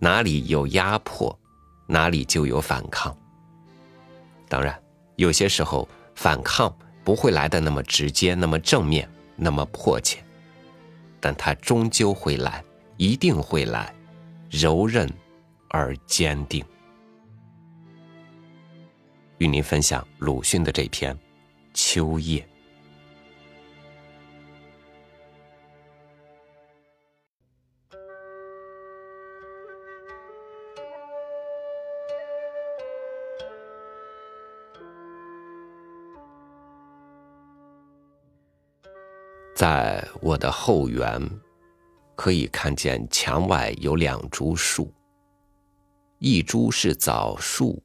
哪里有压迫，哪里就有反抗。当然，有些时候反抗不会来的那么直接、那么正面、那么迫切，但它终究会来，一定会来，柔韧而坚定。与您分享鲁迅的这篇《秋夜》。在我的后园，可以看见墙外有两株树，一株是枣树，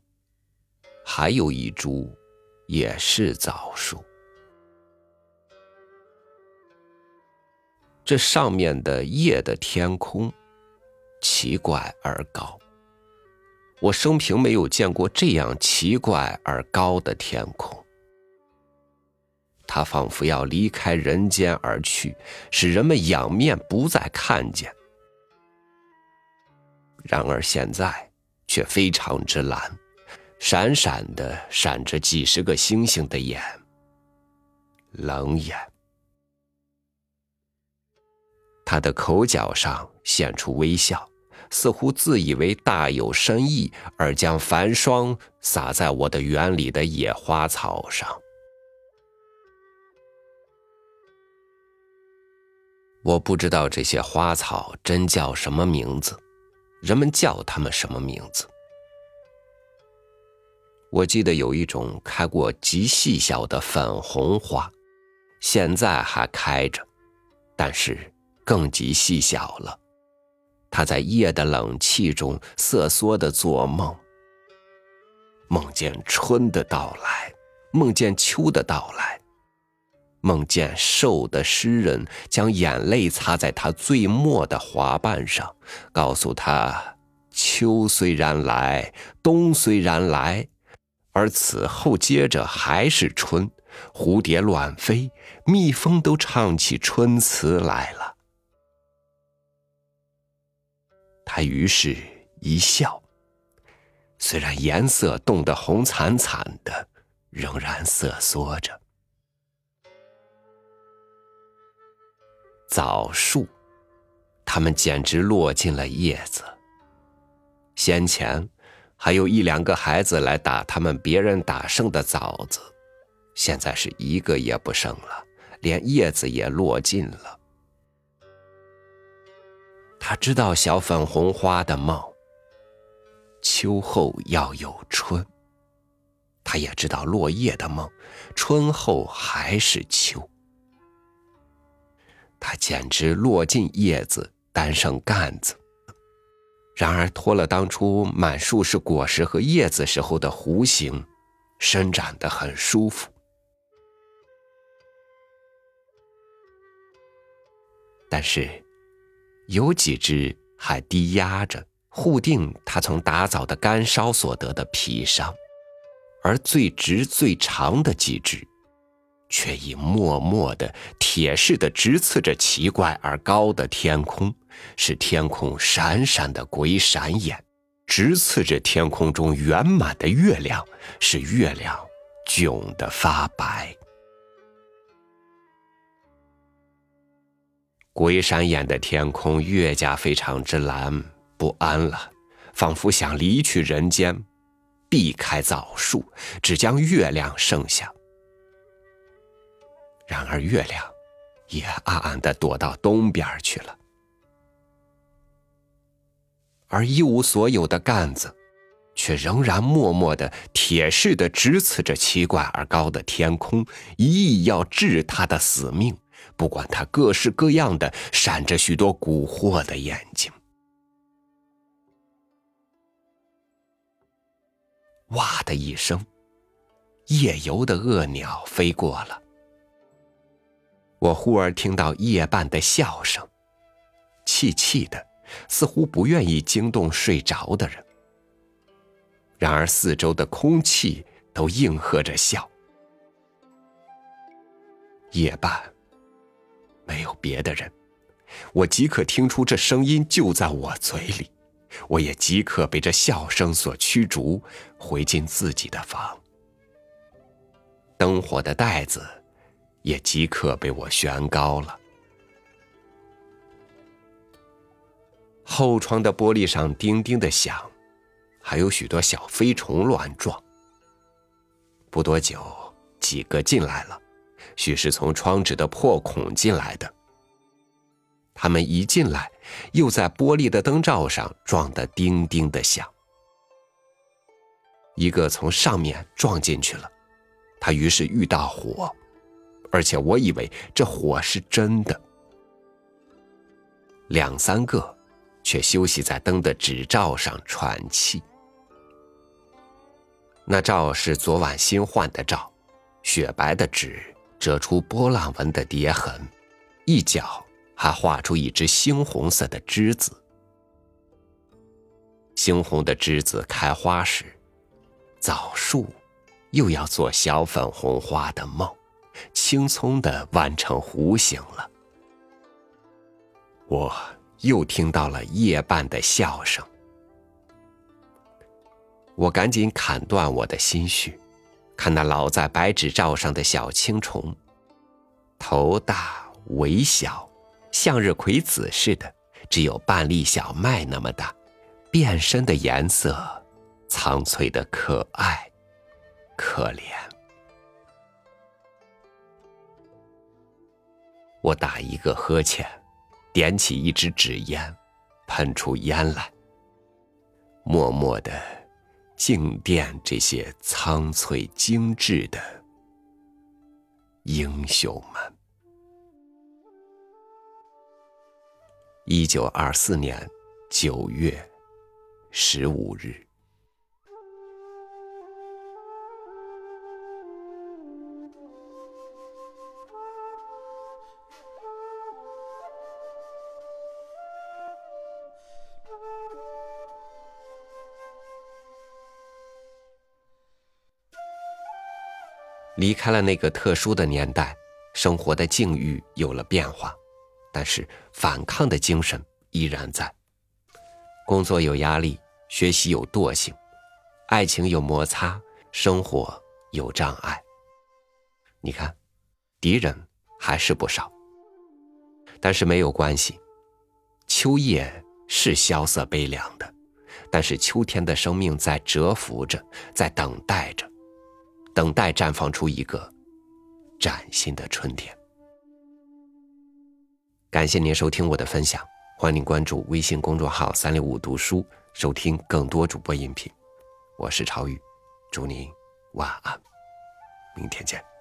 还有一株也是枣树。这上面的夜的天空，奇怪而高。我生平没有见过这样奇怪而高的天空。他仿佛要离开人间而去，使人们仰面不再看见。然而现在却非常之蓝，闪闪的闪着几十个星星的眼，冷眼。他的口角上现出微笑，似乎自以为大有深意，而将繁霜洒在我的园里的野花草上。我不知道这些花草真叫什么名字，人们叫它们什么名字？我记得有一种开过极细小的粉红花，现在还开着，但是更极细小了。它在夜的冷气中瑟缩的做梦，梦见春的到来，梦见秋的到来。梦见瘦的诗人将眼泪擦在他最末的花瓣上，告诉他：秋虽然来，冬虽然来，而此后接着还是春。蝴蝶乱飞，蜜蜂都唱起春词来了。他于是一笑，虽然颜色冻得红惨惨的，仍然瑟缩着。枣树，它们简直落尽了叶子。先前还有一两个孩子来打他们别人打剩的枣子，现在是一个也不剩了，连叶子也落尽了。他知道小粉红花的梦，秋后要有春。他也知道落叶的梦，春后还是秋。它简直落尽叶子，单剩干子。然而脱了当初满树是果实和叶子时候的弧形，伸展的很舒服。但是，有几只还低压着，护定它从打枣的干烧所得的皮伤，而最直最长的几只。却已默默的、铁似的直刺着奇怪而高的天空，使天空闪闪的鬼闪眼，直刺着天空中圆满的月亮，使月亮窘得发白。鬼闪眼的天空越加非常之蓝，不安了，仿佛想离去人间，避开枣树，只将月亮剩下。然而，月亮也暗暗的躲到东边去了，而一无所有的杆子，却仍然默默的、铁似的直刺着奇怪而高的天空，一意要治他的死命。不管他各式各样的闪着许多蛊惑的眼睛，哇的一声，夜游的恶鸟飞过了。我忽而听到夜半的笑声，气气的，似乎不愿意惊动睡着的人。然而四周的空气都应和着笑。夜半，没有别的人，我即可听出这声音就在我嘴里，我也即刻被这笑声所驱逐，回进自己的房。灯火的袋子也即刻被我悬高了。后窗的玻璃上叮叮的响，还有许多小飞虫乱撞。不多久，几个进来了，许是从窗纸的破孔进来的。他们一进来，又在玻璃的灯罩上撞得叮叮的响。一个从上面撞进去了，他于是遇到火，而且我以为这火是真的。两三个。却休息在灯的纸罩上喘气。那罩是昨晚新换的罩，雪白的纸折出波浪纹的叠痕，一角还画出一只猩红色的栀子。猩红的栀子开花时，枣树又要做小粉红花的梦，轻松的弯成弧形了。我。又听到了夜半的笑声，我赶紧砍断我的心绪，看那老在白纸罩上的小青虫，头大尾小，向日葵籽似的，只有半粒小麦那么大，变身的颜色苍翠的可爱，可怜。我打一个呵欠。点起一支纸烟，喷出烟来，默默的静殿这些苍翠精致的英雄们。一九二四年九月十五日。离开了那个特殊的年代，生活的境遇有了变化，但是反抗的精神依然在。工作有压力，学习有惰性，爱情有摩擦，生活有障碍。你看，敌人还是不少，但是没有关系。秋夜是萧瑟悲凉的，但是秋天的生命在蛰伏着，在等待着。等待绽放出一个崭新的春天。感谢您收听我的分享，欢迎关注微信公众号“三六五读书”，收听更多主播音频。我是超宇，祝您晚安，明天见。